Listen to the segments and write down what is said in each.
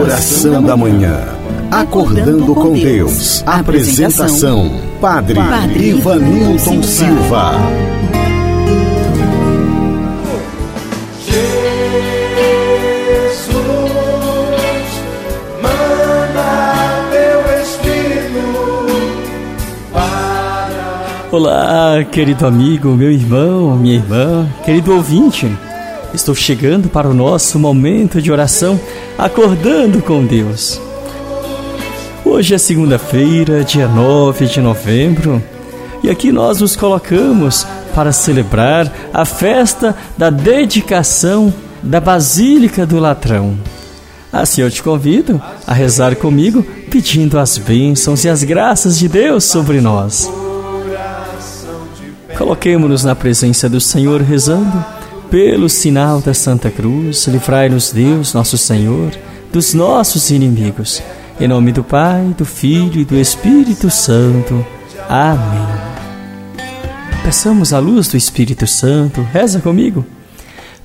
Oração da Manhã. Acordando com Deus. Apresentação: Padre, Padre Ivanilton Silva. Olá, querido amigo, meu irmão, minha irmã, querido ouvinte. Estou chegando para o nosso momento de oração, acordando com Deus. Hoje é segunda-feira, dia 9 de novembro, e aqui nós nos colocamos para celebrar a festa da dedicação da Basílica do Latrão. Assim eu te convido a rezar comigo, pedindo as bênçãos e as graças de Deus sobre nós. Coloquemos-nos na presença do Senhor rezando pelo sinal da Santa Cruz, livrai-nos Deus, nosso Senhor, dos nossos inimigos. Em nome do Pai, do Filho e do Espírito Santo. Amém. Peçamos a luz do Espírito Santo. Reza comigo.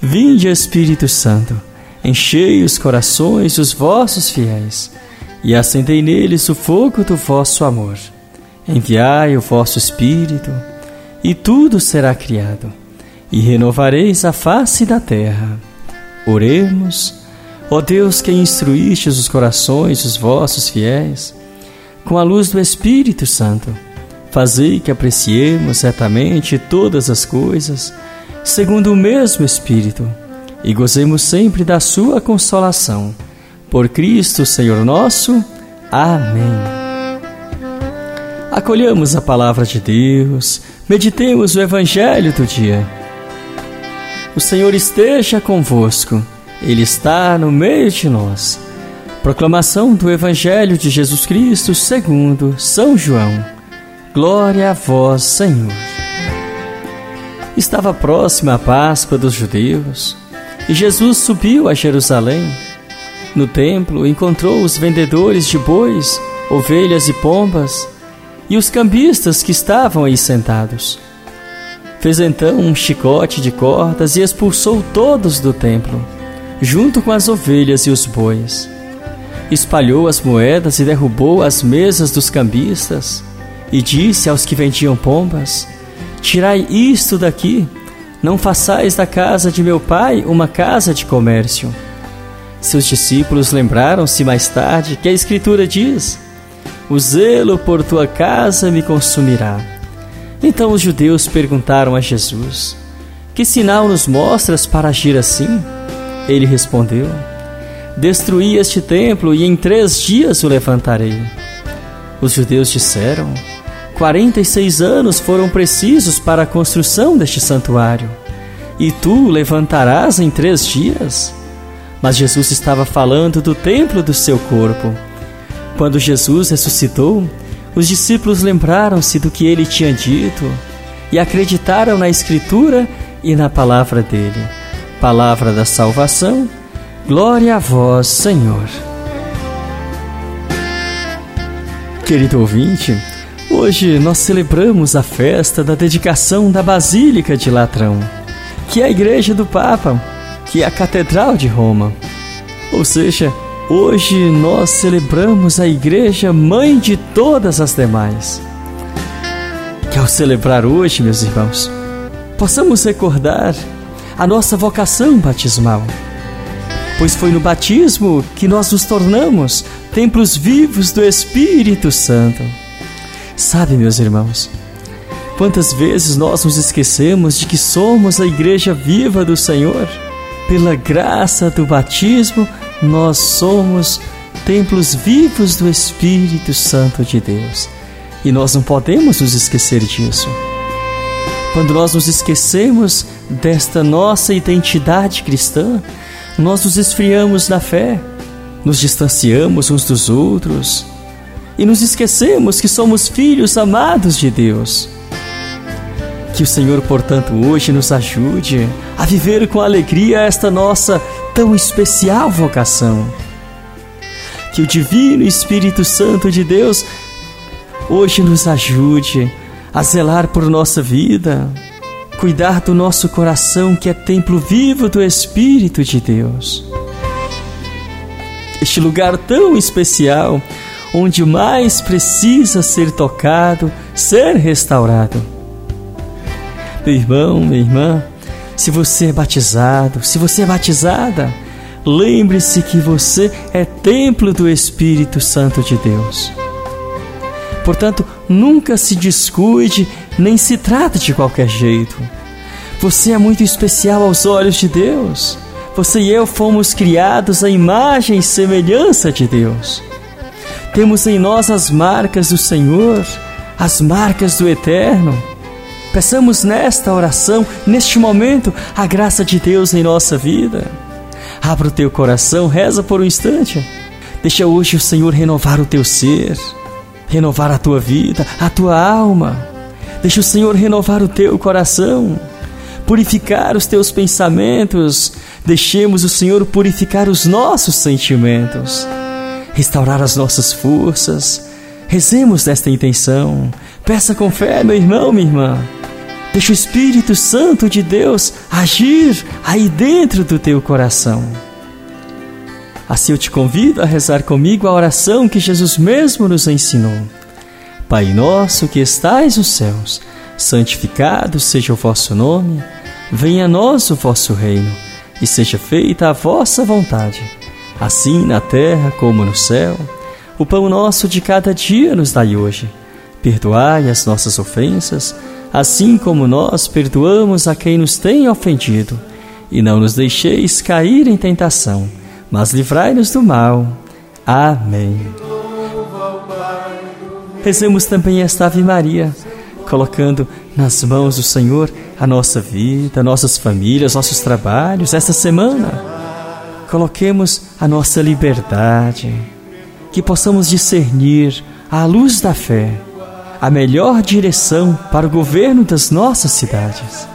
Vinde, Espírito Santo, enchei os corações dos vossos fiéis e acendei neles o fogo do vosso amor. Enviai o vosso Espírito e tudo será criado e renovareis a face da terra. Oremos, ó Deus que instruístes os corações dos vossos fiéis, com a luz do Espírito Santo, fazei que apreciemos certamente todas as coisas, segundo o mesmo Espírito, e gozemos sempre da sua consolação. Por Cristo, Senhor nosso. Amém. Acolhamos a palavra de Deus, meditemos o Evangelho do dia. O Senhor esteja convosco, Ele está no meio de nós. Proclamação do Evangelho de Jesus Cristo segundo São João. Glória a vós, Senhor. Estava próxima a Páscoa dos judeus e Jesus subiu a Jerusalém. No templo encontrou os vendedores de bois, ovelhas e pombas e os cambistas que estavam aí sentados. Fez então um chicote de cordas e expulsou todos do templo, junto com as ovelhas e os bois. Espalhou as moedas e derrubou as mesas dos cambistas, e disse aos que vendiam pombas: Tirai isto daqui, não façais da casa de meu pai uma casa de comércio. Seus discípulos lembraram-se mais tarde que a Escritura diz: O zelo por tua casa me consumirá. Então os judeus perguntaram a Jesus: Que sinal nos mostras para agir assim? Ele respondeu: Destruí este templo e em três dias o levantarei. Os judeus disseram: Quarenta e seis anos foram precisos para a construção deste santuário, e tu o levantarás em três dias? Mas Jesus estava falando do templo do seu corpo. Quando Jesus ressuscitou, os discípulos lembraram-se do que ele tinha dito e acreditaram na Escritura e na palavra dele. Palavra da salvação, glória a vós, Senhor. Querido ouvinte, hoje nós celebramos a festa da dedicação da Basílica de Latrão, que é a igreja do Papa, que é a Catedral de Roma. Ou seja, Hoje nós celebramos a Igreja Mãe de todas as demais. Que ao celebrar hoje, meus irmãos, possamos recordar a nossa vocação batismal, pois foi no batismo que nós nos tornamos templos vivos do Espírito Santo. Sabe, meus irmãos, quantas vezes nós nos esquecemos de que somos a Igreja viva do Senhor? Pela graça do batismo, nós somos templos vivos do Espírito Santo de Deus. E nós não podemos nos esquecer disso. Quando nós nos esquecemos desta nossa identidade cristã, nós nos esfriamos na fé, nos distanciamos uns dos outros e nos esquecemos que somos filhos amados de Deus. Que o Senhor, portanto, hoje nos ajude a viver com alegria esta nossa tão especial vocação. Que o Divino Espírito Santo de Deus hoje nos ajude a zelar por nossa vida, cuidar do nosso coração que é templo vivo do Espírito de Deus. este lugar tão especial, onde mais precisa ser tocado, ser restaurado. Meu irmão, minha irmã, se você é batizado, se você é batizada, lembre-se que você é templo do Espírito Santo de Deus. Portanto, nunca se descuide, nem se trate de qualquer jeito. Você é muito especial aos olhos de Deus. Você e eu fomos criados à imagem e semelhança de Deus. Temos em nós as marcas do Senhor, as marcas do Eterno. Peçamos nesta oração, neste momento, a graça de Deus em nossa vida. Abra o teu coração, reza por um instante. Deixa hoje o Senhor renovar o teu ser, renovar a tua vida, a tua alma. Deixa o Senhor renovar o teu coração, purificar os teus pensamentos. Deixemos o Senhor purificar os nossos sentimentos restaurar as nossas forças. Rezemos nesta intenção. Peça com fé, meu irmão, minha irmã. Deixa o Espírito Santo de Deus agir aí dentro do teu coração. Assim eu te convido a rezar comigo a oração que Jesus mesmo nos ensinou. Pai nosso que estais nos céus, santificado seja o vosso nome, venha a nós o vosso reino, e seja feita a vossa vontade assim na terra como no céu. O pão nosso de cada dia nos dai hoje. Perdoai as nossas ofensas, assim como nós perdoamos a quem nos tem ofendido. E não nos deixeis cair em tentação, mas livrai-nos do mal. Amém. Rezemos também esta Ave Maria, colocando nas mãos do Senhor a nossa vida, nossas famílias, nossos trabalhos, esta semana coloquemos a nossa liberdade, que possamos discernir, à luz da fé, a melhor direção para o governo das nossas cidades.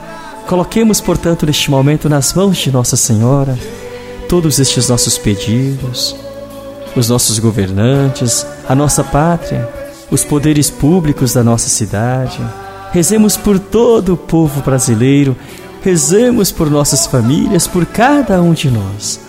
Coloquemos, portanto, neste momento nas mãos de Nossa Senhora todos estes nossos pedidos, os nossos governantes, a nossa pátria, os poderes públicos da nossa cidade. Rezemos por todo o povo brasileiro, rezemos por nossas famílias, por cada um de nós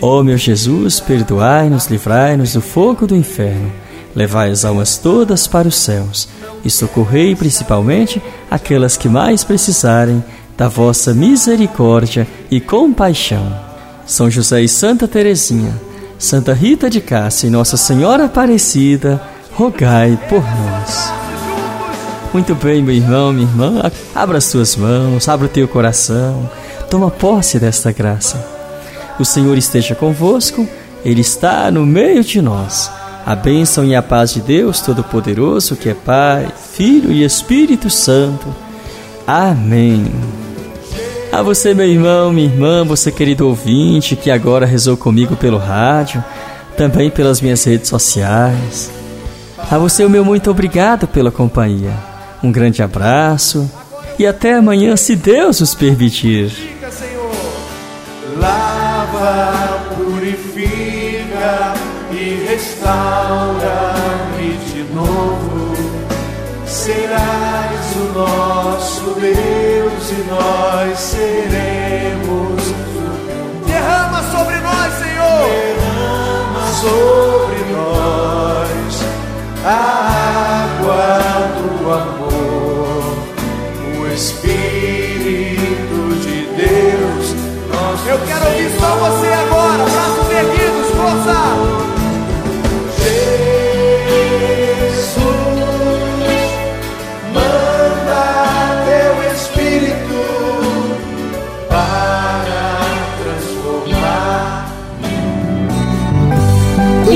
Ó oh, meu Jesus, perdoai-nos, livrai-nos do fogo do inferno, levai as almas todas para os céus e socorrei principalmente aquelas que mais precisarem da vossa misericórdia e compaixão. São José e Santa Teresinha, Santa Rita de Cássia e Nossa Senhora Aparecida, rogai por nós. Muito bem, meu irmão, minha irmã, abra as tuas mãos, abra o teu coração, toma posse desta graça. O Senhor esteja convosco, Ele está no meio de nós. A bênção e a paz de Deus Todo-Poderoso, que é Pai, Filho e Espírito Santo. Amém. A você, meu irmão, minha irmã, você querido ouvinte que agora rezou comigo pelo rádio, também pelas minhas redes sociais. A você, o meu muito obrigado pela companhia. Um grande abraço e até amanhã, se Deus os permitir lava, purifica e restaura e de novo serás o nosso Deus e nós seremos. Derrama sobre nós, Senhor. Derrama sobre nós a